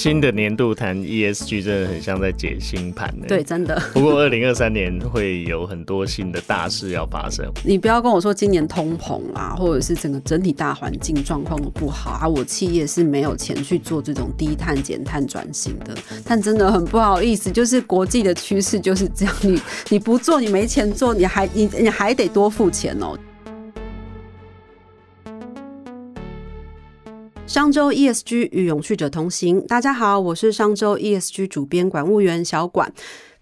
新的年度谈 ESG 真的很像在解星盘呢。对，真的。不过二零二三年会有很多新的大事要发生。你不要跟我说今年通膨啊，或者是整个整体大环境状况不好啊，我企业是没有钱去做这种低碳减碳转型的。但真的很不好意思，就是国际的趋势就是这样，你你不做，你没钱做，你还你你还得多付钱哦。商周 ESG 与永续者同行，大家好，我是商周 ESG 主编管务员小管，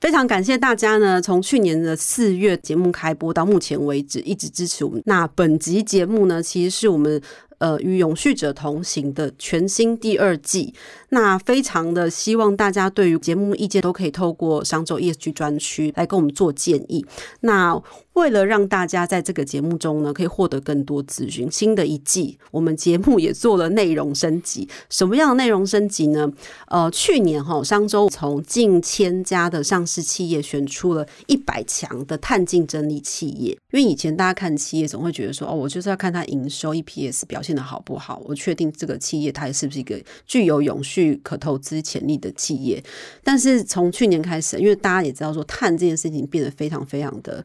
非常感谢大家呢，从去年的四月节目开播到目前为止，一直支持我们。那本集节目呢，其实是我们呃与永续者同行的全新第二季。那非常的希望大家对于节目意见都可以透过商周 ESG 专区来跟我们做建议。那为了让大家在这个节目中呢，可以获得更多资讯，新的一季我们节目也做了内容升级。什么样的内容升级呢？呃，去年哈商周从近千家的上市企业选出了一百强的碳竞争力企业。因为以前大家看企业总会觉得说，哦，我就是要看它营收 EPS 表现的好不好，我确定这个企业它是不是一个具有永续去可投资潜力的企业。但是从去年开始，因为大家也知道说碳这件事情变得非常非常的。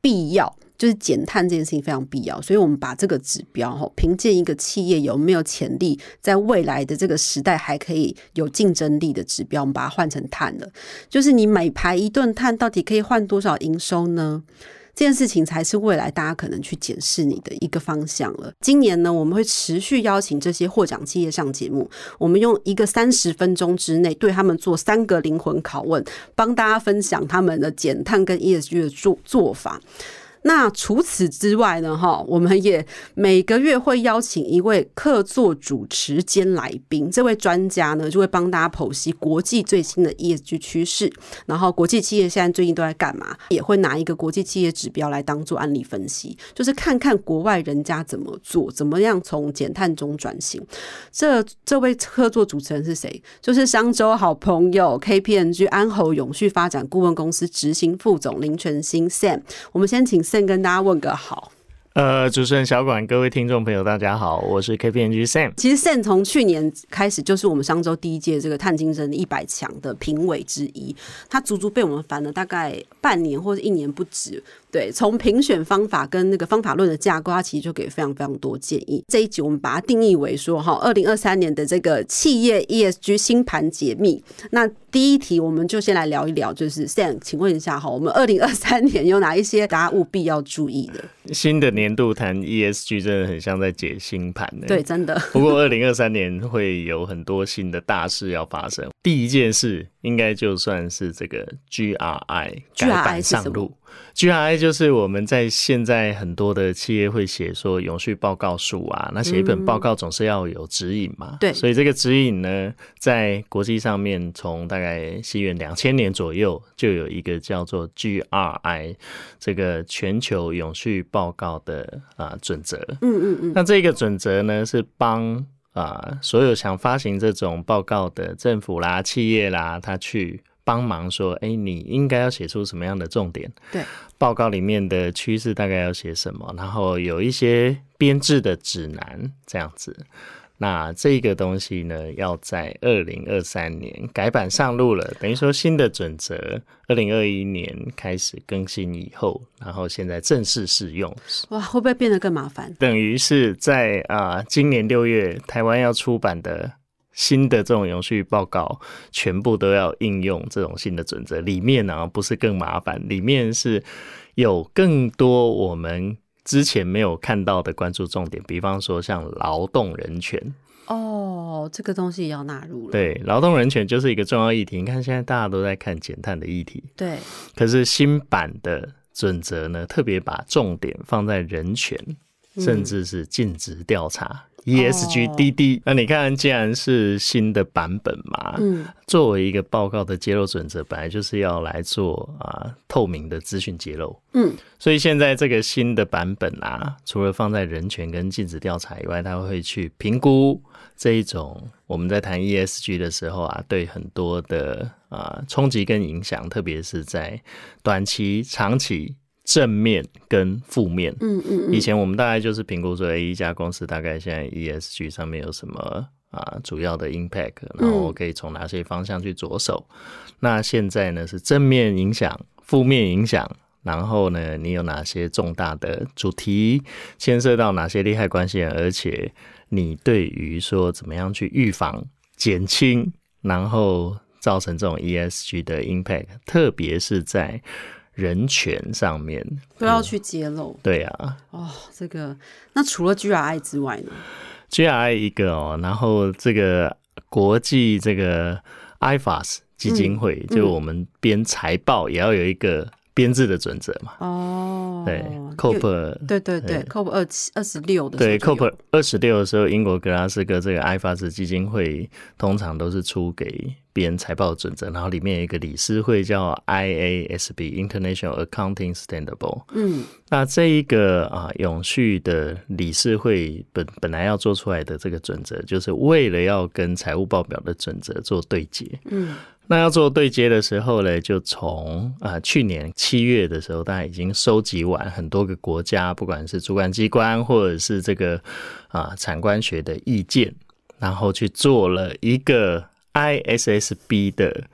必要就是减碳这件事情非常必要，所以我们把这个指标哈，凭借一个企业有没有潜力，在未来的这个时代还可以有竞争力的指标，我们把它换成碳了。就是你每排一顿碳，到底可以换多少营收呢？这件事情才是未来大家可能去检视你的一个方向了。今年呢，我们会持续邀请这些获奖企业上节目，我们用一个三十分钟之内对他们做三个灵魂拷问，帮大家分享他们的减碳跟 ESG 的做做法。那除此之外呢？哈，我们也每个月会邀请一位客座主持兼来宾，这位专家呢就会帮大家剖析国际最新的 ESG 趋势，然后国际企业现在最近都在干嘛，也会拿一个国际企业指标来当做案例分析，就是看看国外人家怎么做，怎么样从减碳中转型。这这位客座主持人是谁？就是商周好朋友 KPMG 安侯永续发展顾问公司执行副总林全新 Sam。我们先请 Sam。先跟大家问个好，呃，主持人小管，各位听众朋友，大家好，我是 KPMG Sam。其实 Sam 从去年开始就是我们商周第一届这个碳竞争一百强的评委之一，他足足被我们烦了大概半年或者一年不止。对，从评选方法跟那个方法论的架构，它其实就给非常非常多建议。这一集我们把它定义为说，哈，二零二三年的这个企业 ESG 新盘解密。那第一题，我们就先来聊一聊，就是 Sam，请问一下哈，我们二零二三年有哪一些大家务必要注意的？新的年度谈 ESG 真的很像在解新盘呢。对，真的。不过二零二三年会有很多新的大事要发生。第一件事，应该就算是这个 GRI 改版上路。GRI 就是我们在现在很多的企业会写说永续报告书啊，那写一本报告总是要有指引嘛。对，所以这个指引呢，在国际上面，从大概西元两千年左右就有一个叫做 GRI 这个全球永续报告的啊准则。嗯嗯嗯。那这个准则呢，是帮啊所有想发行这种报告的政府啦、企业啦，他去。帮忙说，哎，你应该要写出什么样的重点？对，报告里面的趋势大概要写什么？然后有一些编制的指南这样子。那这个东西呢，要在二零二三年改版上路了，等于说新的准则，二零二一年开始更新以后，然后现在正式适用。哇，会不会变得更麻烦？等于是在啊，今年六月台湾要出版的。新的这种永续报告，全部都要应用这种新的准则。里面呢，不是更麻烦，里面是有更多我们之前没有看到的关注重点，比方说像劳动人权。哦，这个东西也要纳入了。对，劳动人权就是一个重要议题。你看，现在大家都在看减碳的议题。对。可是新版的准则呢，特别把重点放在人权，甚至是尽职调查。ESG 滴滴，那你看，既然是新的版本嘛，嗯，作为一个报告的揭露准则，本来就是要来做啊透明的资讯揭露，嗯，所以现在这个新的版本啊，除了放在人权跟禁止调查以外，它会去评估这一种我们在谈 ESG 的时候啊，对很多的啊冲击跟影响，特别是在短期、长期。正面跟负面，嗯嗯，以前我们大概就是评估说，一家公司大概现在 ESG 上面有什么啊主要的 impact，然后可以从哪些方向去着手。那现在呢是正面影响、负面影响，然后呢你有哪些重大的主题牵涉到哪些利害关系人，而且你对于说怎么样去预防、减轻，然后造成这种 ESG 的 impact，特别是在人权上面都要去揭露。对啊，哦，这个那除了 GRI 之外呢？GRI 一个哦，然后这个国际这个 IFAS 基金会，就我们编财报也要有一个编制的准则嘛。哦，对，COP 对对对，COP 二七二十六的对 COP 二十六的时候，英国格拉斯哥这个 IFAS 基金会通常都是出给。编财报准则，然后里面有一个理事会叫 IASB International Accounting Standable）。嗯，那这一个啊永续的理事会本本来要做出来的这个准则，就是为了要跟财务报表的准则做对接。嗯，那要做对接的时候呢，就从啊去年七月的时候，大家已经收集完很多个国家，不管是主管机关或者是这个啊产官学的意见，然后去做了一个。ISSB 的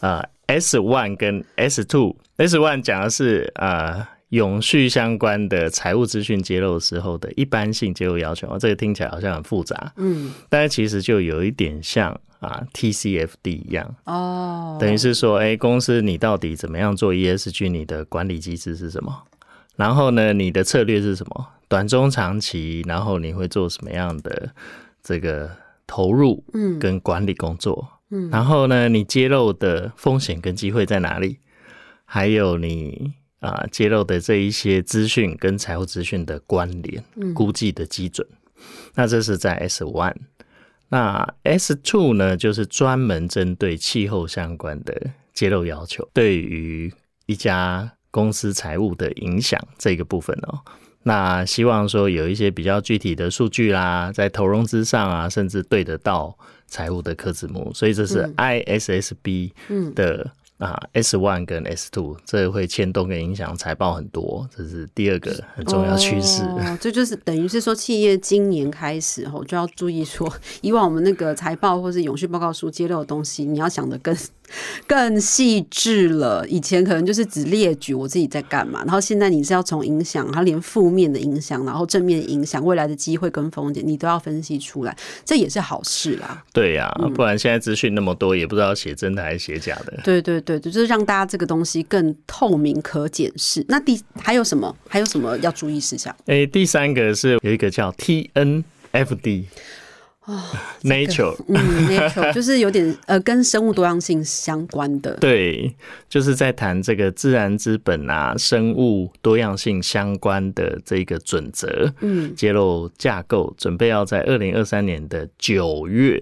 啊 S one 跟 S two，S one 讲的是啊永续相关的财务资讯揭露时候的一般性揭露要求这个听起来好像很复杂，嗯，但是其实就有一点像啊 TCFD 一样哦，等于是说，哎，公司你到底怎么样做 ESG？你的管理机制是什么？然后呢，你的策略是什么？短中长期，然后你会做什么样的这个？投入，嗯，跟管理工作，嗯，然后呢，你揭露的风险跟机会在哪里？还有你啊，揭露的这一些资讯跟财务资讯的关联，估计的基准。那这是在 S one，那 S two 呢，就是专门针对气候相关的揭露要求，对于一家公司财务的影响这个部分哦。那希望说有一些比较具体的数据啦，在投融资上啊，甚至对得到财务的科字幕，所以这是 ISSB 的。啊，S one 跟 S two 这会牵动跟影响财报很多，这是第二个很重要趋势。哦，这就是等于是说，企业今年开始后就要注意说，以往我们那个财报或是永续报告书揭露的东西，你要想的更更细致了。以前可能就是只列举我自己在干嘛，然后现在你是要从影响，它连负面的影响，然后正面影响未来的机会跟风险，你都要分析出来，这也是好事啦。对呀，不然现在资讯那么多，也不知道写真的还是写假的。对对。对，就是让大家这个东西更透明、可检视。那第还有什么？还有什么要注意事项？哎，第三个是有一个叫 TNFD 啊，Nature，嗯，Nature 就是有点呃跟生物多样性相关的。对，就是在谈这个自然资本啊、生物多样性相关的这个准则，嗯，揭露架构，准备要在二零二三年的九月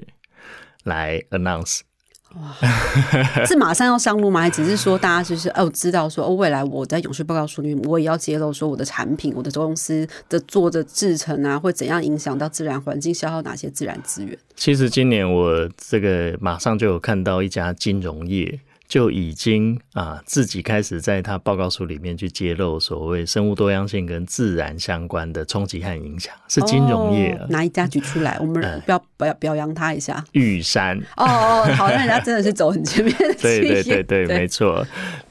来 announce。哇，是马上要上路吗？还只是说大家就是哦，知道说哦，未来我在永续报告书里面，我也要揭露说我的产品、我的公司的做的制成啊，会怎样影响到自然环境，消耗哪些自然资源？其实今年我这个马上就有看到一家金融业。就已经啊，自己开始在他报告书里面去揭露所谓生物多样性跟自然相关的冲击和影响，是金融业拿一家举出来，我们表表表扬他一下。玉山哦哦，好那人家真的是走很前面的对对对对，没错。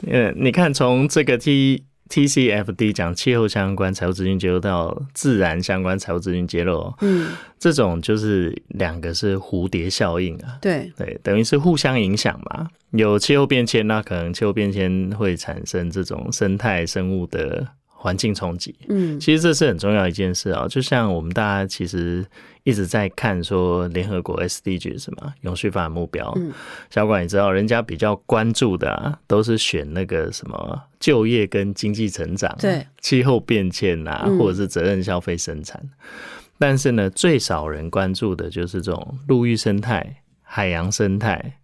嗯，你看从这个 T。TCFD 讲气候相关财务资讯揭露到自然相关财务资讯揭露，嗯，这种就是两个是蝴蝶效应啊，对对，等于是互相影响嘛。有气候变迁，那可能气候变迁会产生这种生态生物的。环境冲击，嗯，其实这是很重要一件事啊。就像我们大家其实一直在看说联合国 SDG 什么永续发展目标，嗯，小管你知道，人家比较关注的啊，都是选那个什么就业跟经济成长，对，气候变迁啊，或者是责任消费生产。但是呢，最少人关注的就是这种陆域生态、海洋生态。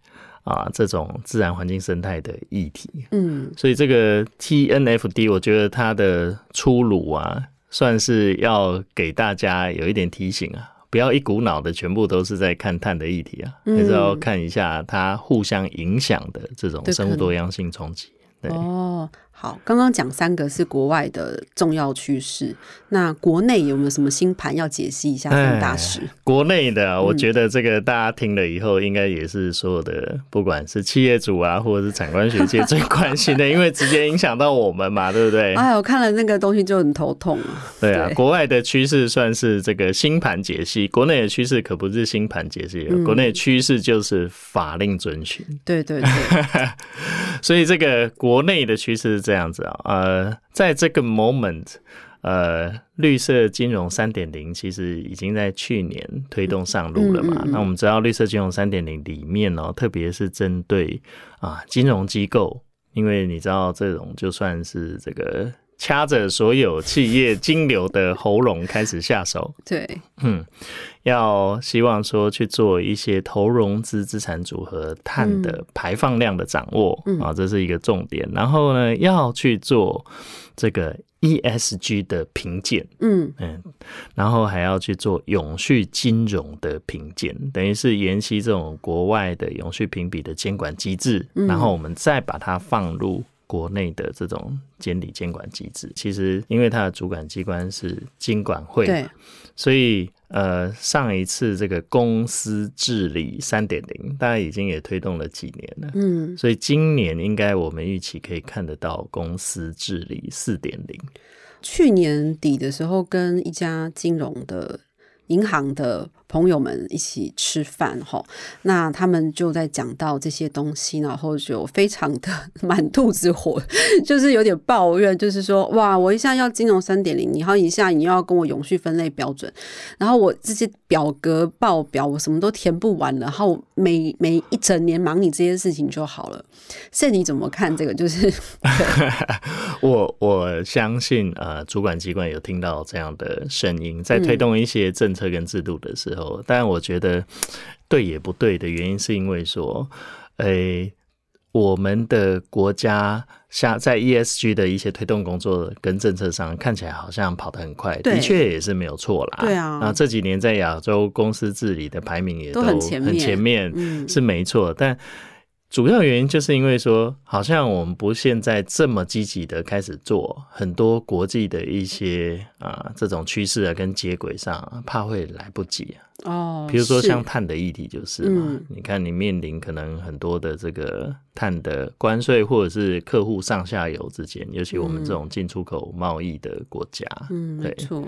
啊，这种自然环境生态的议题，嗯，所以这个 TNFD，我觉得它的出炉啊，算是要给大家有一点提醒啊，不要一股脑的全部都是在看碳的议题啊，还是要看一下它互相影响的这种生物多样性冲击。哦。好，刚刚讲三个是国外的重要趋势，那国内有没有什么新盘要解析一下？范大师，国内的，我觉得这个大家听了以后，应该也是所有的，不管是企业主啊，或者是产官学界最关心的，因为直接影响到我们嘛，对不对？哎，我看了那个东西就很头痛啊。对啊，国外的趋势算是这个新盘解析，国内的趋势可不是新盘解析，国内趋势就是法令遵循。对对对，所以这个国内的趋势。这样子啊，呃，在这个 moment，呃，绿色金融三点零其实已经在去年推动上路了嘛。那我们知道绿色金融三点零里面哦，特别是针对啊金融机构，因为你知道这种就算是这个。掐着所有企业金流的喉咙开始下手，对，嗯，要希望说去做一些投融资资产组合碳的排放量的掌握啊，这是一个重点。然后呢，要去做这个 ESG 的评鉴，嗯。嗯，然后还要去做永续金融的评鉴，等于是沿袭这种国外的永续评比的监管机制，然后我们再把它放入。国内的这种监理监管机制，其实因为它的主管机关是金管会，对，所以呃，上一次这个公司治理三点零，大家已经也推动了几年了，嗯，所以今年应该我们预期可以看得到公司治理四点零。去年底的时候，跟一家金融的银行的。朋友们一起吃饭哈，那他们就在讲到这些东西，然后就非常的 满肚子火，就是有点抱怨，就是说哇，我一下要金融三点零，然后一下你要跟我永续分类标准，然后我这些表格报表我什么都填不完，然后每每一整年忙你这些事情就好了。现你怎么看这个？就是 我我相信呃，主管机关有听到这样的声音，在推动一些政策跟制度的时候。但我觉得对也不对的原因，是因为说，诶，我们的国家像在 ESG 的一些推动工作跟政策上，看起来好像跑得很快，的确也是没有错啦。对啊，那这几年在亚洲公司治理的排名也都很前面，是没错，但。主要原因就是因为说，好像我们不现在这么积极的开始做很多国际的一些啊这种趋势啊跟接轨上，怕会来不及啊。哦，比如说像碳的议题就是嘛，你看你面临可能很多的这个碳的关税，或者是客户上下游之间，尤其我们这种进出口贸易的国家，嗯，没错。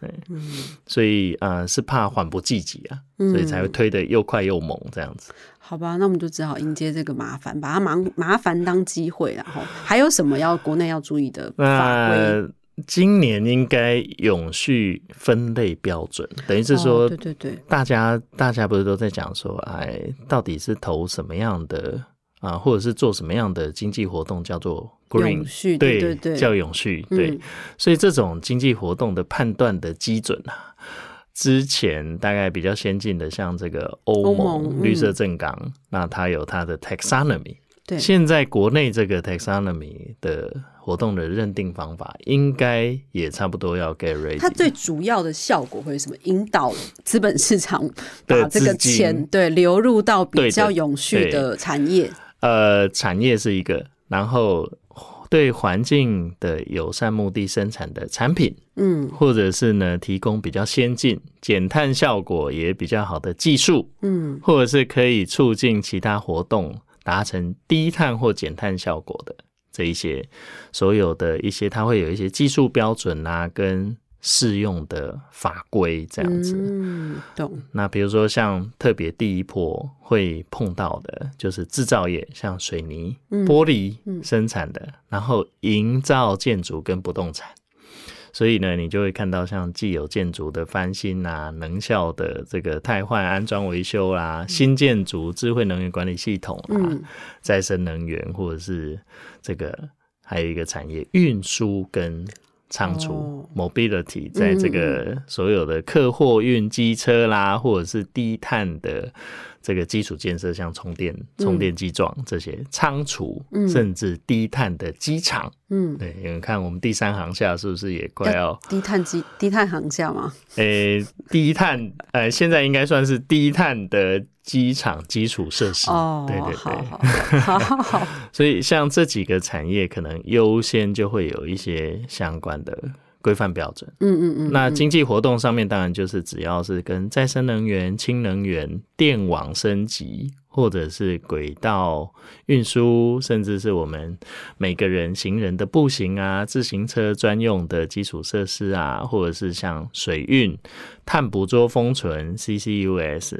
对，嗯，所以啊，是怕缓不济急啊，所以才会推的又快又猛这样子。好吧，那我们就只好迎接这个麻烦，把它麻麻烦当机会，然后还有什么要国内要注意的法规？今年应该永续分类标准，等于是说，对对对，大家大家不是都在讲说，哎，到底是投什么样的啊，或者是做什么样的经济活动叫做？green，永续对对对，叫永续对，所以这种经济活动的判断的基准啊，之前大概比较先进的，像这个欧盟绿色正纲，那它有它的 taxonomy。对，现在国内这个 taxonomy 的活动的认定方法，应该也差不多要 get ready。它最主要的效果会是什么？引导资本市场把这个钱对流入到比较永续的产业。呃，产业是一个，然后。对环境的友善目的生产的产品，嗯，或者是呢提供比较先进、减碳效果也比较好的技术，嗯，或者是可以促进其他活动达成低碳或减碳效果的这一些，所有的一些，它会有一些技术标准啊，跟。适用的法规这样子，嗯，懂。那比如说像特别第一波会碰到的，就是制造业，像水泥、玻璃生产的，然后营造建筑跟不动产。所以呢，你就会看到像既有建筑的翻新啊，能效的这个汰换、安装、维修啦，新建筑、智慧能源管理系统啊，再生能源，或者是这个还有一个产业运输跟。仓储 mobility 在这个所有的客货运机车啦，或者是低碳的这个基础建设，像充电充电机桩这些仓储，甚至低碳的机场，嗯，对，你看我们第三航厦是不是也快要低碳机低碳航厦吗？诶，低碳，呃，现在应该算是低碳的。机场基础设施。哦，对对对，好好好好，所以像这几个产业，可能优先就会有一些相关的规范标准。嗯嗯嗯，那经济活动上面，当然就是只要是跟再生能源、氢能源、电网升级，或者是轨道运输，甚至是我们每个人行人的步行啊、自行车专用的基础设施啊，或者是像水运、碳捕捉封存 （CCUS），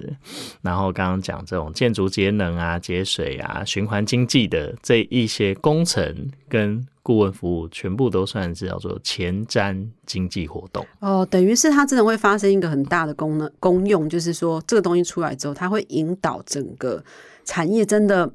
然后刚刚讲这种建筑节能啊、节水啊、循环经济的这一些工程跟顾问服务，全部都算是叫做前瞻经济活动。哦，等于是它真的会发生一个很大的功能功用，就是说这个东西出来之后，它会引导整个产业真的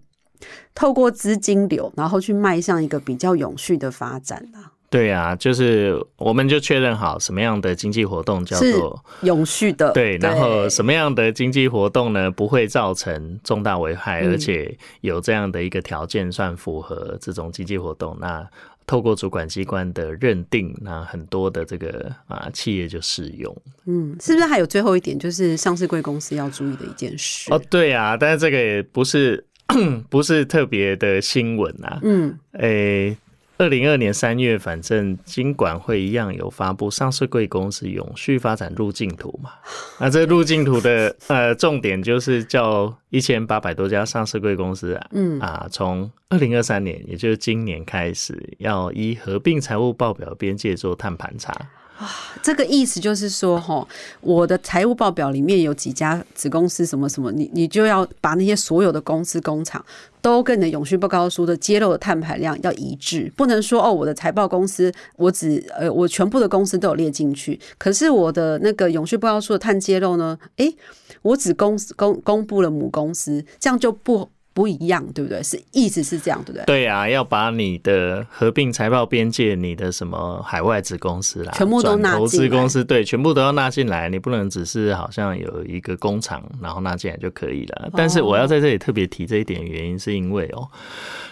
透过资金流，然后去迈向一个比较永续的发展啊，对啊，就是我们就确认好什么样的经济活动叫做永续的。对，然后什么样的经济活动呢不会造成重大危害，嗯而且有这样的一个条件算符合这种经济活动，那透过主管机关的认定，那很多的这个啊企业就适用。嗯，是不是还有最后一点，就是上市贵公司要注意的一件事？哦，对啊，但是这个也不是 不是特别的新闻啊，嗯，诶，二零二年三月，反正金管会一样有发布上市贵公司永续发展路径图嘛。那这路径图的呃重点就是叫一千八百多家上市贵公司啊，嗯啊，从二零二三年，也就是今年开始，要依合并财务报表边界做碳盘查。啊这个意思就是说，哈，我的财务报表里面有几家子公司什么什么，你你就要把那些所有的公司工厂都跟你的永续报告书的揭露的碳排量要一致，不能说哦，我的财报公司我只呃我全部的公司都有列进去，可是我的那个永续报告书的碳揭露呢，诶，我只公公公布了母公司，这样就不不一样，对不对？是意思是这样，对不对？对啊，要把你的合并财报边界、你的什么海外子公司啦，全部都纳转投资公司，对，全部都要纳进来。你不能只是好像有一个工厂，然后纳进来就可以了。但是我要在这里特别提这一点，原因是因为哦，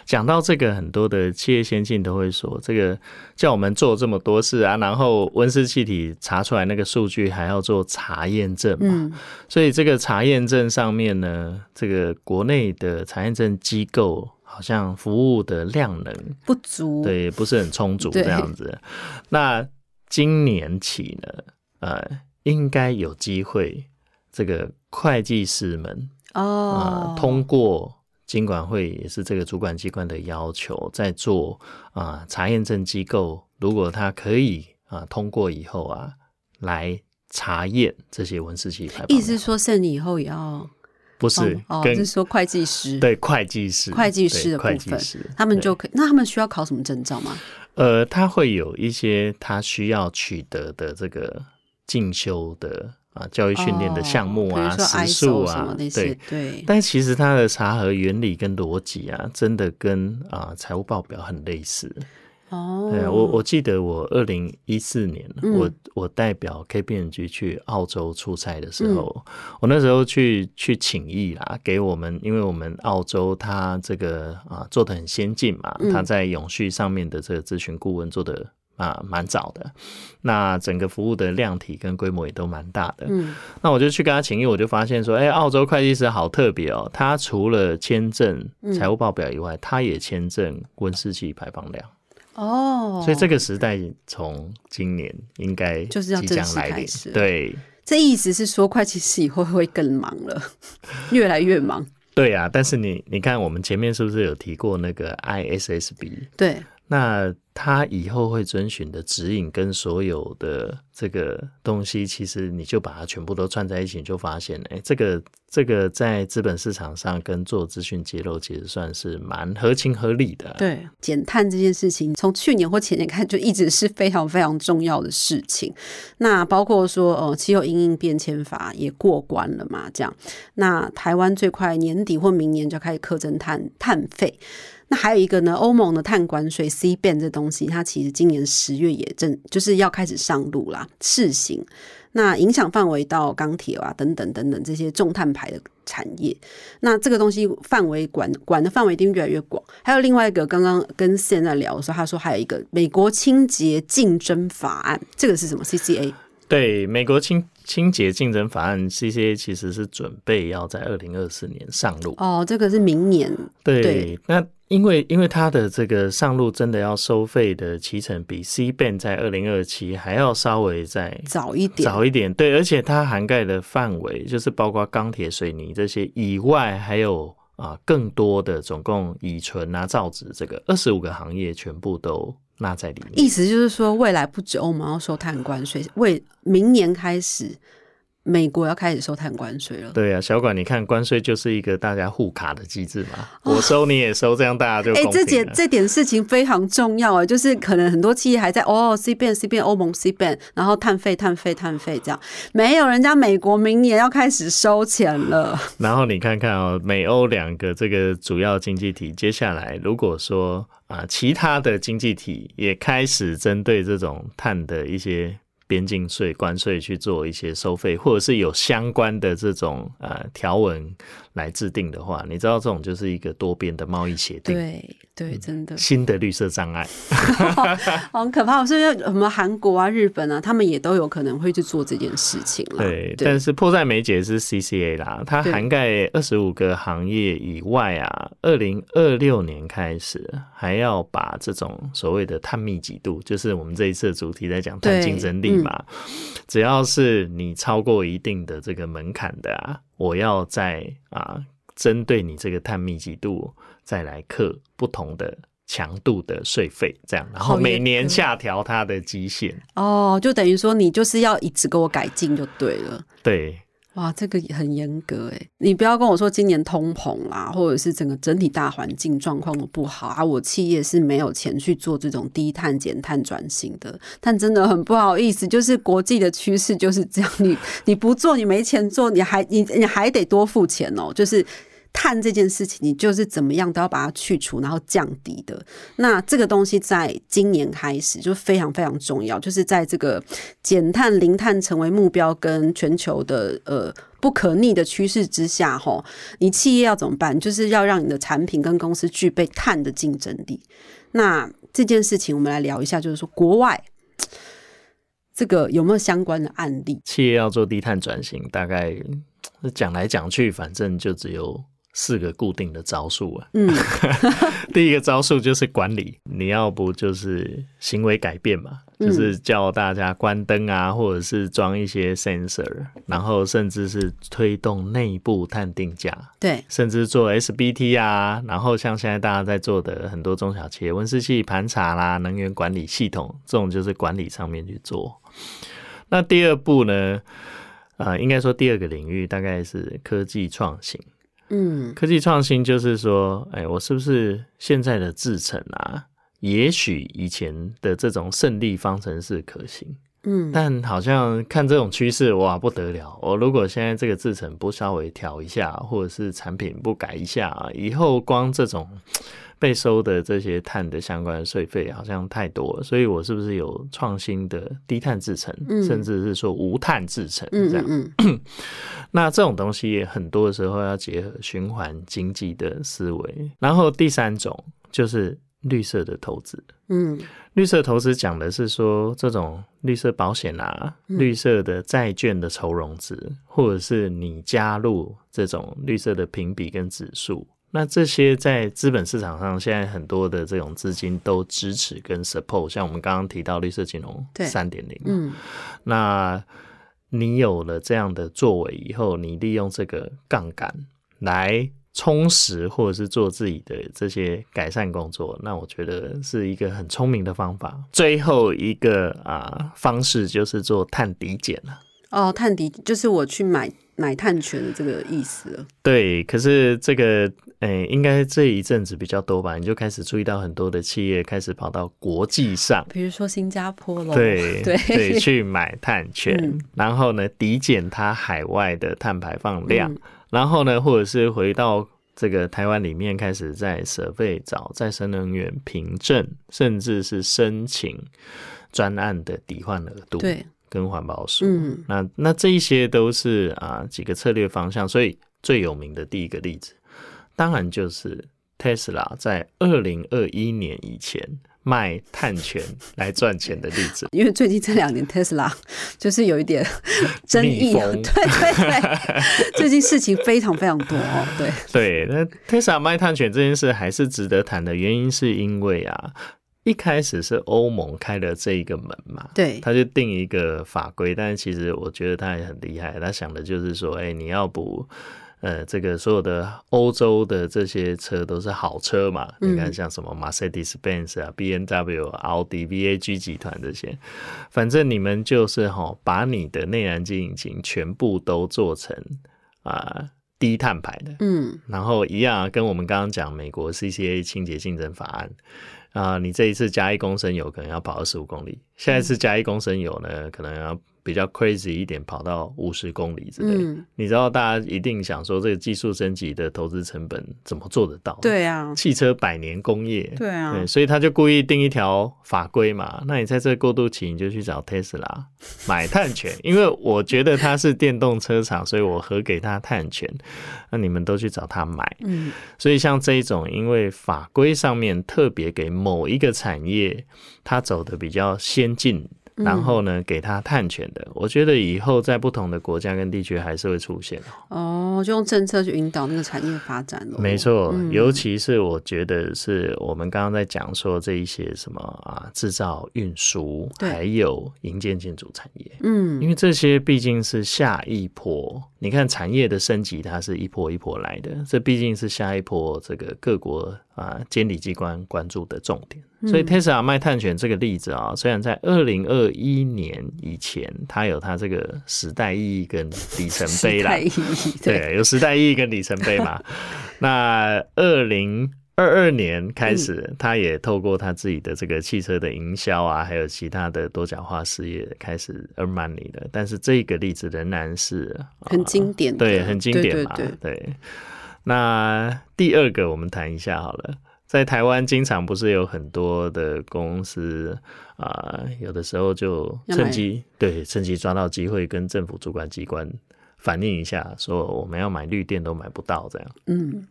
讲到这个，很多的企业先进都会说，这个叫我们做这么多事啊，然后温室气体查出来那个数据还要做查验证嘛，嗯所以这个查验证上面呢，这个国内的查验证机构好像服务的量能不足，对不是很充足对这样子。那今年起呢，呃，应该有机会，这个会计师们哦啊、，通过金管会也是这个主管机关的要求，在做啊、查验证机构，如果他可以啊、通过以后啊，来查验这些温室气体排放量。意思是说，剩你以后也要不是跟就是说会计师，对会计师，会计师的会部分计师，他们就可以。那他们需要考什么证照吗？呃，他会有一些他需要取得的这个进修的啊教育训练的项目啊、哦时数 ISO 什么啊，那些对。，对，但其实它的查核原理跟逻辑啊，真的跟啊财务报表很类似。哦，对啊，我我记得我二零一四年，嗯。我我代表 KPMG 去澳洲出差的时候，嗯我那时候去去请益啦，给我们，因为我们澳洲它这个啊做的很先进嘛，嗯。它在永续上面的这个咨询顾问做的啊蛮早的，那整个服务的量体跟规模也都蛮大的。嗯。那我就去跟他请益，我就发现说，哎、澳洲会计师好特别哦，他除了签证嗯。财务报表以外，他也签证温室气排放量。哦，所以这个时代从今年应该就是要即正式将来临开始对这意思是说，会计师以后会更忙了，越来越忙。对啊，但是你你看，我们前面是不是有提过那个 ISSB？对，那他以后会遵循的指引跟所有的这个东西，其实你就把它全部都串在一起，你就发现，哎、这个这个在资本市场上跟做资讯揭露，其实算是蛮合情合理的。对，减碳这件事情，从去年或前年开就一直是非常非常重要的事情。那包括说，呃，气候因应变迁法也过关了嘛？这样，那台湾最快年底或明年就开始课征碳碳费。那还有一个呢，欧盟的碳管水 C ban 这东西，它其实今年十月也正就是要开始上路啦，试行。那影响范围到钢铁啊等等等等这些重碳排的产业，那这个东西范围管管的范围一定越来越广。还有另外一个，刚刚跟现在聊的时候，他说还有一个美国清洁竞争法案，这个是什么？CCA 对，美国清清洁竞争法案 CCA 其实是准备要在二零二四年上路。哦，这个是明年。对，对那因为因为它的这个上路真的要收费的期程比 C band 在二零二七还要稍微再早一点，早一点。对，而且它涵盖的范围就是包括钢铁、水泥这些以外，还有啊更多的总共乙醇啊、造纸这个二十五个行业全部都纳在里面。意思就是说，未来不久我们要收碳关税，为明年开始，美国要开始收碳关税了。对啊，小管，你看关税就是一个大家互卡的机制嘛，我收你也收，这样大家就 哎、这点。这点事情非常重要啊，就是可能很多企业还在哦 C 变 C 变欧盟 C 变，然后碳费碳费碳费这样，没有人家美国明年要开始收钱了。然后你看看哦，美欧两个这个主要经济体，接下来如果说啊，其他的经济体也开始针对这种碳的一些边境税、关税去做一些收费，或者是有相关的这种呃条文来制定的话，你知道这种就是一个多边的贸易协定，对对，真的新的绿色障碍。很可怕。是因为什么韩国啊、日本啊，他们也都有可能会去做这件事情了。对，但是迫在眉睫是 CCA 啦，它对涵盖二十五个行业以外啊，二零二六年开始还要把这种所谓的碳密集度，就是我们这一次的主题在讲碳对竞争力嘛，只要是你超过一定的这个门槛的啊，我要在啊针对你这个碳密集度再来课不同的。强度的税费，这样，然后每年下调它的基线，哦，就等于说你就是要一直给我改进就对了。对，哇，这个很严格哎！你不要跟我说今年通膨啦，或者是整个整体大环境状况都不好啊，我企业是没有钱去做这种低碳减碳转型的。但真的很不好意思，就是国际的趋势就是这样，你你不做，你没钱做，你还你你还得多付钱哦，就是。碳这件事情，你就是怎么样都要把它去除，然后降低的。那这个东西在今年开始就非常非常重要，就是在这个减碳、零碳成为目标跟全球的呃不可逆的趋势之下，吼，你企业要怎么办？就是要让你的产品跟公司具备碳的竞争力。那这件事情，我们来聊一下，就是说国外 这个有没有相关的案例？企业要做低碳转型，大概讲来讲去，反正就只有四个固定的招数啊。嗯，第一个招数就是管理，你要不就是行为改变嘛，就是叫大家关灯啊，或者是装一些 sensor，然后甚至是推动内部探定价，对，甚至做 SBT 啊，然后像现在大家在做的很多中小企业温室气盘查啦、能源管理系统，这种就是管理上面去做。那第二步呢？呃，应该说第二个领域大概是科技创新。嗯，科技创新就是说，哎，我是不是现在的制程啊？也许以前的这种胜利方程式可行，嗯，但好像看这种趋势，哇，不得了！我如果现在这个制程不稍微调一下，或者是产品不改一下，以后光这种被收的这些碳的相关的税费好像太多了，所以我是不是有创新的低碳制成，嗯甚至是说无碳制程嗯这样？嗯嗯，那这种东西也很多的时候要结合循环经济的思维。然后第三种就是绿色的投资。嗯绿色投资讲的是说，这种绿色保险啊、绿色的债券的筹融资，或者是你加入这种绿色的评比跟指数，那这些在资本市场上，现在很多的这种资金都支持跟 support，像我们刚刚提到绿色金融对三点零，嗯那你有了这样的作为以后，你利用这个杠杆来充实或者是做自己的这些改善工作，那我觉得是一个很聪明的方法。最后一个啊方式就是做碳抵减了。哦，碳抵就是我去买买碳权的这个意思了。对，可是这个诶、应该这一阵子比较多吧？你就开始注意到很多的企业开始跑到国际上，比如说新加坡咯，对 对。对，去买碳权，嗯。然后呢抵减它海外的碳排放量，嗯。然后呢，或者是回到这个台湾里面开始在设备找再生能源凭证，甚至是申请专案的抵换额度，对，跟环保署，嗯那那这一些都是啊几个策略方向，所以最有名的第一个例子，当然就是 Tesla 在二零二一年以前卖碳权来赚钱的例子。因为最近这两年 Tesla 就是有一点争议，对对对，最近事情非常非常多哦，对，对，那 Tesla 卖碳权这件事还是值得谈的原因，是因为啊，一开始是欧盟开了这一个门嘛，对。他就定一个法规，但是其实我觉得他也很厉害，他想的就是说，哎、你要不。呃，这个所有的欧洲的这些车都是好车嘛？嗯你看，像什么 Mercedes-Benz 啊、B N W、奥迪、VAG 集团这些，反正你们就是哈、把你的内燃机引擎全部都做成啊、低碳排的，嗯。然后一样、啊、跟我们刚刚讲美国 CCA 清洁竞争法案啊、你这一次加一公升油可能要跑二十五公里，下一次加一公升油呢，可能要比较 crazy 一点，跑到五十公里之类。嗯，你知道大家一定想说，这个技术升级的投资成本怎么做得到？，对啊，汽车百年工业，对啊对，，所以他就故意定一条法规嘛。那你在这个过渡期，你就去找 Tesla 买碳权，因为我觉得它是电动车厂，所以我核给他碳权。那你们都去找他买。嗯所以像这一种，因为法规上面特别给某一个产业，它走的比较先进。然后呢，给他探权的，我觉得以后在不同的国家跟地区还是会出现哦。哦，就用政策去引导那个产业发展了，没错，嗯。尤其是我觉得是我们刚刚在讲说这一些什么啊，制造、运输，对。还有营建建筑产业，嗯。因为这些毕竟是下一波。你看产业的升级，它是一波一波来的，这毕竟是下一波这个各国啊监理机关关注的重点。所以 Tesla 卖碳权这个例子啊，虽然在二零二一年以前，它有它这个时代意义跟里程碑啦对，对，有时代意义跟里程碑嘛。那二零二二年开始，他也透过他自己的这个汽车的营销啊，还有其他的多角化事业开始 earn money 了。但是这个例子仍然是、啊很经典的，对，很经典嘛。对对对对那第二个我们谈一下好了。在台湾，经常不是有很多的公司啊、有的时候就趁机对趁机抓到机会，跟政府主管机关反映一下，说我们要买绿电都买不到这样。嗯，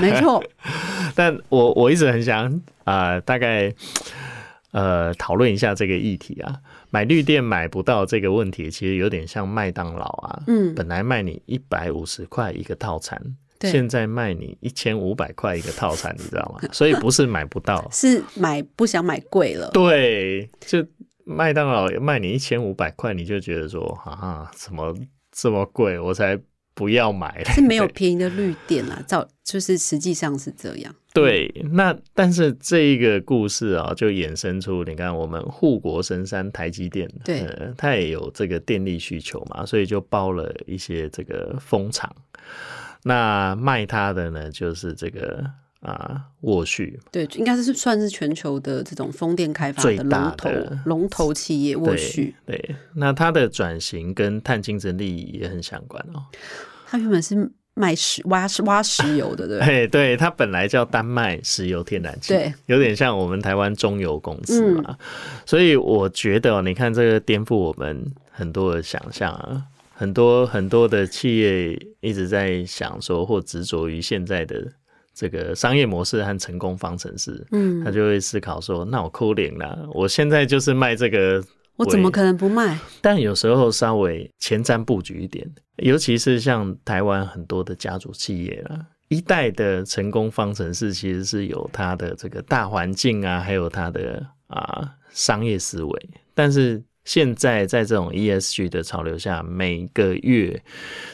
没 错，但我我一直很想啊、大概呃讨论一下这个议题啊。买绿电买不到这个问题，其实有点像麦当劳啊，嗯本来卖你一百五十块一个套餐。对现在卖你一千五百块一个套餐，你知道吗？所以不是买不到，是买不想买贵了，对，就麦当劳卖你一千五百块，你就觉得说啊，怎么这么贵，我才不要买嘞。是没有便宜的绿电啊，照就是实际上是这样，对，那但是这一个故事啊，就衍生出你看，我们护国神山台积电，对呃，它也有这个电力需求嘛，所以就包了一些这个风场。那卖它的呢，就是这个啊沃旭，对，应该是算是全球的这种风电开发的龙头龙头企业沃对旭，对，那它的转型跟碳竞争力也很相关哦。它原本是卖石挖挖石油的，对不 对？它本来叫丹麦石油天然气，对，嗯有点像我们台湾中油公司嘛。所以我觉得、哦，你看这个颠覆我们很多的想象啊，很多很多的企业一直在想说，或执着于现在的这个商业模式和成功方程式，嗯他，就会思考说，那我扣零了，我现在就是卖这个我怎么可能不卖？但有时候稍微前瞻布局一点，尤其是像台湾很多的家族企业啦，一代的成功方程式其实是有它的这个大环境啊，还有它的啊商业思维，但是。现在在这种 ESG 的潮流下，每个月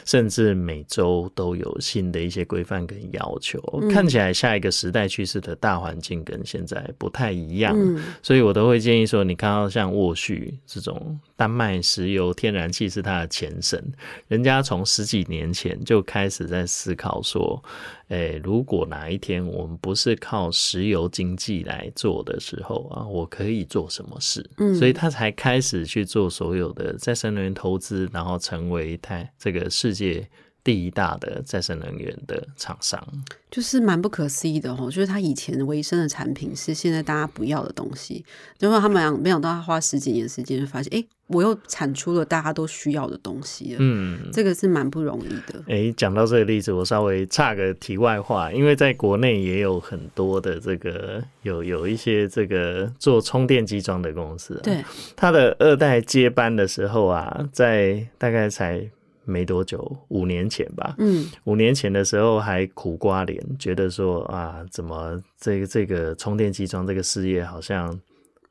甚至每周都有新的一些规范跟要求，嗯看起来下一个时代趋势的大环境跟现在不太一样。嗯，所以我都会建议说，你看到像沃旭这种丹麦石油天然气是它的前身，人家从十几年前就开始在思考说，诶、如果哪一天我们不是靠石油经济来做的时候啊，我可以做什么事？嗯所以他才开始去做所有的再生能源投资，然后成为它这个世界。第一大的再生能源的厂商。就是蛮不可思议的哦，就是他以前维生的产品是现在大家不要的东西，结果他们没想到他花十几年时间就发现，哎，我又产出了大家都需要的东西了。嗯，这个是蛮不容易的。哎，讲到这个例子，我稍微插个题外话，因为在国内也有很多的这个有有一些这个做充电机装的公司，对，他的二代接班的时候啊，在大概才。没多久，五年前吧。嗯，五年前的时候还苦瓜脸，觉得说啊，怎么这个这个充电机装这个事业好像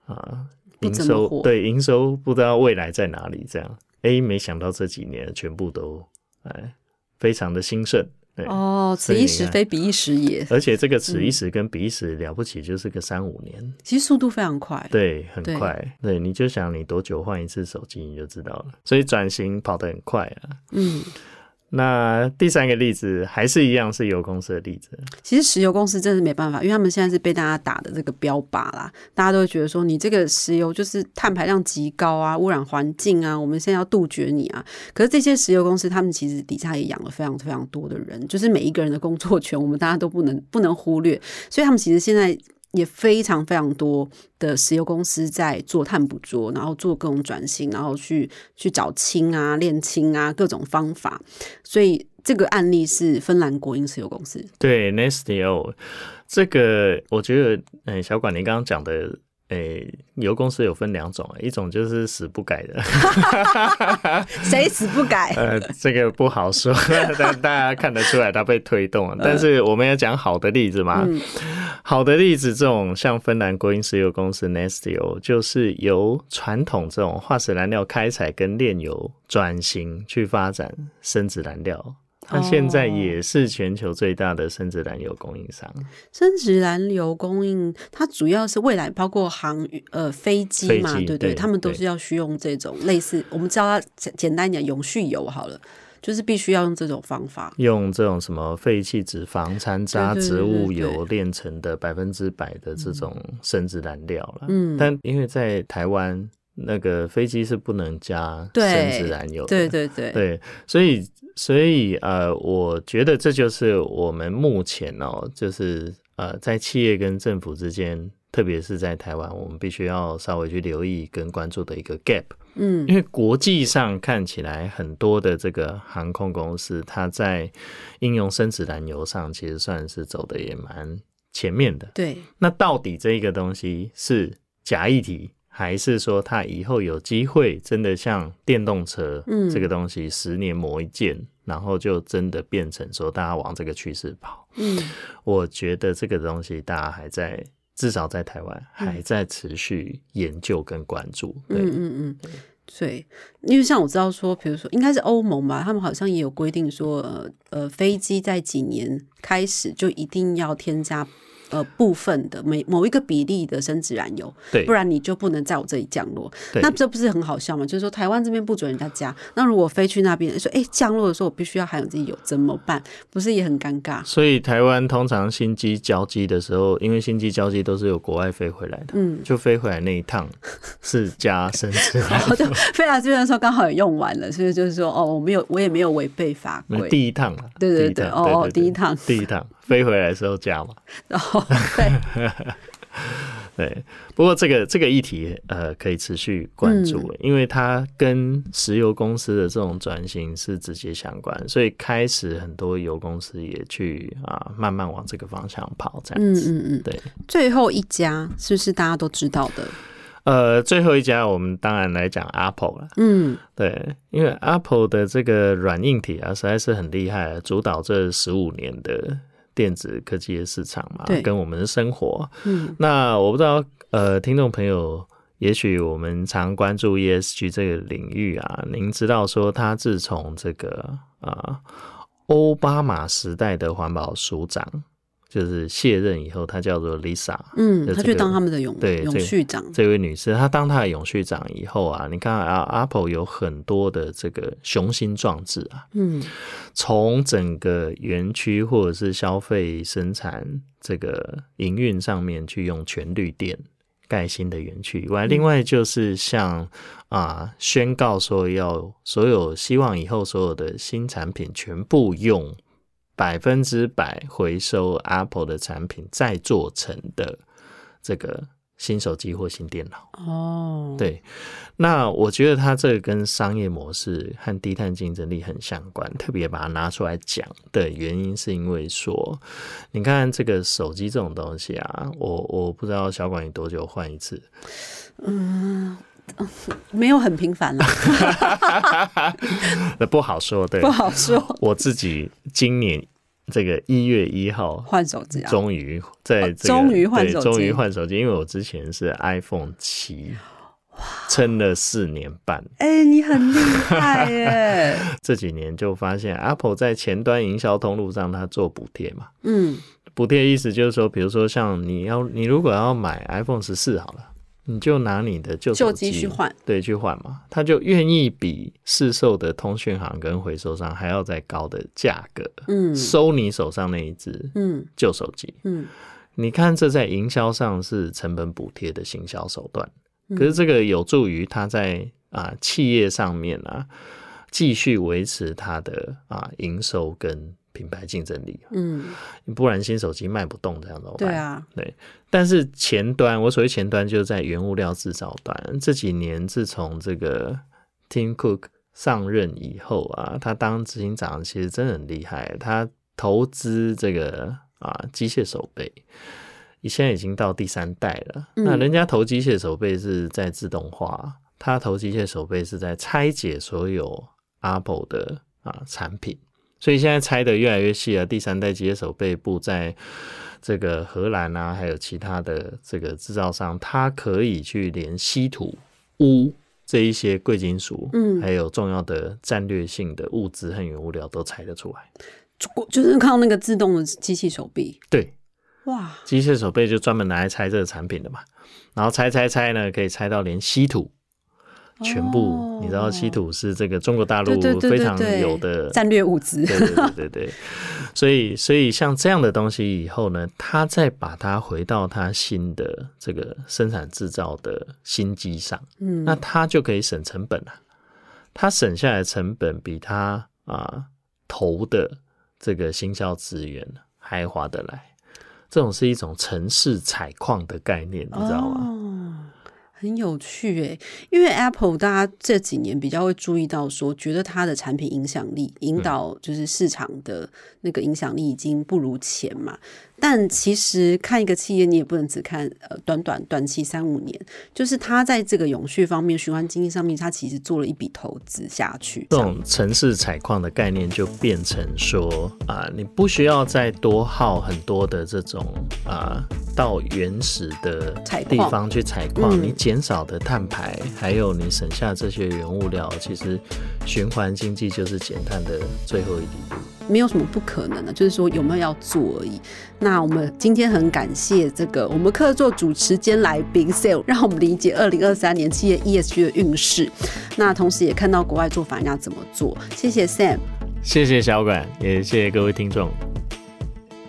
啊，营收对营收不知道未来在哪里这样。哎，没想到这几年全部都哎，非常的兴盛。哦，此一时非彼一时也。而且这个此一时跟彼一时了不起，就是个三五年。其实速度非常快，对，很快。对，你就想你多久换一次手机，你就知道了。所以转型跑得很快啊。嗯。那第三个例子还是一样是油公司的例子。其实石油公司真是没办法，因为他们现在是被大家打的这个标靶啦，大家都会觉得说你这个石油就是碳排量极高啊，污染环境啊，我们现在要杜绝你啊。可是这些石油公司，他们其实底下也养了非常非常多的人，就是每一个人的工作权，我们大家都不能不能忽略。所以他们其实现在。也非常非常多的石油公司在做碳捕捉，然后做各种转型，然后去去找氢啊、炼氢啊各种方法。所以这个案例是芬兰国营石油公司。对，Nesteo 这个我觉得，哎，小管，你刚刚讲的。诶，油公司有分两种，一种就是死不改的，谁死不改？呃，这个不好说，但大家看得出来它被推动了。但是我们要讲好的例子嘛，好的例子，这种像芬兰国营石油公司 Nestio，就是由传统这种化石燃料开采跟炼油转型去发展生质燃料。它现在也是全球最大的生质燃油供应商。生质燃油供应，它主要是未来包括航呃飞机嘛，对对，他们都是要需用这种类似，我们叫它简简单一点，永续油好了，就是必须要用这种方法，用这种什么废弃脂肪掺杂植物油炼成的百分之百的这种生质燃料了。嗯，但因为在台湾那个飞机是不能加生质燃油，对对对对，所以。所以呃，我觉得这就是我们目前哦，就是呃，在企业跟政府之间，特别是在台湾，我们必须要稍微去留意跟关注的一个 gap。嗯，因为国际上看起来很多的这个航空公司，它在应用生质燃油上，其实算是走的也蛮前面的。对，那到底这一个东西是假议题？还是说，它以后有机会真的像电动车这个东西，十年磨一剑，然后就真的变成说大家往这个趋势跑。嗯，我觉得这个东西大家还在，至少在台湾还在持续研究跟关注。嗯嗯嗯，对，因为像我知道说，比如说应该是欧盟吧，他们好像也有规定说，呃呃，飞机在几年开始就一定要添加。呃，部分的每某一个比例的生质燃油，对，不然你就不能在我这里降落。那这不是很好笑吗？就是说台湾这边不准人家加，那如果飞去那边说，哎，降落的时候我必须要含有自己油，怎么办？不是也很尴尬？所以台湾通常新机交机的时候，因为新机交机都是由国外飞回来的，嗯，就飞回来那一趟是加生质，然后就飞来这边的时候刚好也用完了，所以就是说，哦，我没有，我也没有违背法规。第一趟了，对对对，哦哦，第一趟，第一趟。飞回来的时候加嘛，然 后对 对，不过这个这个议题呃可以持续关注，因为它跟石油公司的这种转型是直接相关，所以开始很多油公司也去啊慢慢往这个方向跑，这样子。嗯嗯嗯，对。最后一家是不是大家都知道的？呃，最后一家我们当然来讲 Apple 了。嗯，对，因为 Apple 的这个软硬体啊实在是很厉害，主导这十五年的。电子科技的市场嘛，跟我们的生活。嗯，那我不知道，呃，听众朋友，也许我们常关注 ESG 这个领域啊，您知道说，他自从这个啊奥巴马时代的环保署长。就是卸任以后，她叫做 Lisa，嗯，她去当他们的永对永续长。这位女士，她当她的永续长以后啊，你看啊，Apple 有很多的这个雄心壮志啊，嗯，从整个园区或者是消费生产这个营运上面去用全绿电。盖新的园区以外，另外就是像啊宣告说要所有希望以后所有的新产品全部用百分之百回收 Apple 的产品再做成的这个。新手机或新电脑哦，对，那我觉得它这个跟商业模式和低碳竞争力很相关。特别把它拿出来讲的原因，是因为说，你看这个手机这种东西啊，我我不知道小管你多久换一次，嗯，没有很频繁了，那不好说，对，不好说。我自己今年。这个一月一号换手机，终于在终于换手机，终于换手机，因为我之前是 iPhone 七，撑了四年半。哎，你很厉害耶！这几年就发现 Apple 在前端营销通路上，它做补贴嘛。嗯，补贴意思就是说，比如说像你要，你如果要买 iPhone 十四，好了。你就拿你的旧手机去换，对，去换嘛，他就愿意比市售的通讯行跟回收商还要再高的价格，嗯，收你手上那一只，嗯，旧手机，嗯，你看这在营销上是成本补贴的行销手段，可是这个有助于他在啊企业上面啊继续维持他的啊营收跟。品牌竞争力，嗯，不然新手机卖不动这样的。对啊，对。但是前端，我所谓前端，就是在原物料制造端。这几年，自从这个 Tim Cook 上任以后啊，他当执行长其实真的很厉害。他投资这个啊机械手背，现在已经到第三代了。那人家投机械手背是在自动化，他投机械手背是在拆解所有 Apple 的啊产品。所以现在拆的越来越细了。第三代机械手背部在这个荷兰啊，还有其他的这个制造商，它可以去连稀土、钨这一些贵金属，嗯，还有重要的战略性的物资和原物料都拆得出来。就是靠那个自动的机器手臂。对，哇，机械手背就专门拿来拆这个产品的嘛。然后拆拆拆呢，可以拆到连稀土。全部，你知道稀土是这个中国大陆非常有的战略物资，对对对对对。所以，所以像这样的东西以后呢，他再把它回到他新的这个生产制造的新机上，嗯，那他就可以省成本了。他省下来成本比他啊投的这个新销资源还划得来。这种是一种城市采矿的概念，你知道吗？很有趣诶，因为 Apple 大家这几年比较会注意到说，觉得它的产品影响力引导就是市场的那个影响力已经不如前嘛。但其实看一个企业，你也不能只看呃短短短期三五年，就是它在这个永续方面、循环经济上面，它其实做了一笔投资下去。这种城市采矿的概念就变成说啊，你不需要再多耗很多的这种啊到原始的地方去采矿，你减少的碳排，还有你省下这些原物料，其实循环经济就是减碳的最后一里路。没有什么不可能的，就是说有没有要做而已。那我们今天很感谢这个我们客座主持兼来宾 Sale，让我们理解二零二三年企业 ESG 的运势。那同时也看到国外做法人家怎么做。谢谢 Sam，谢谢小管，也谢谢各位听众。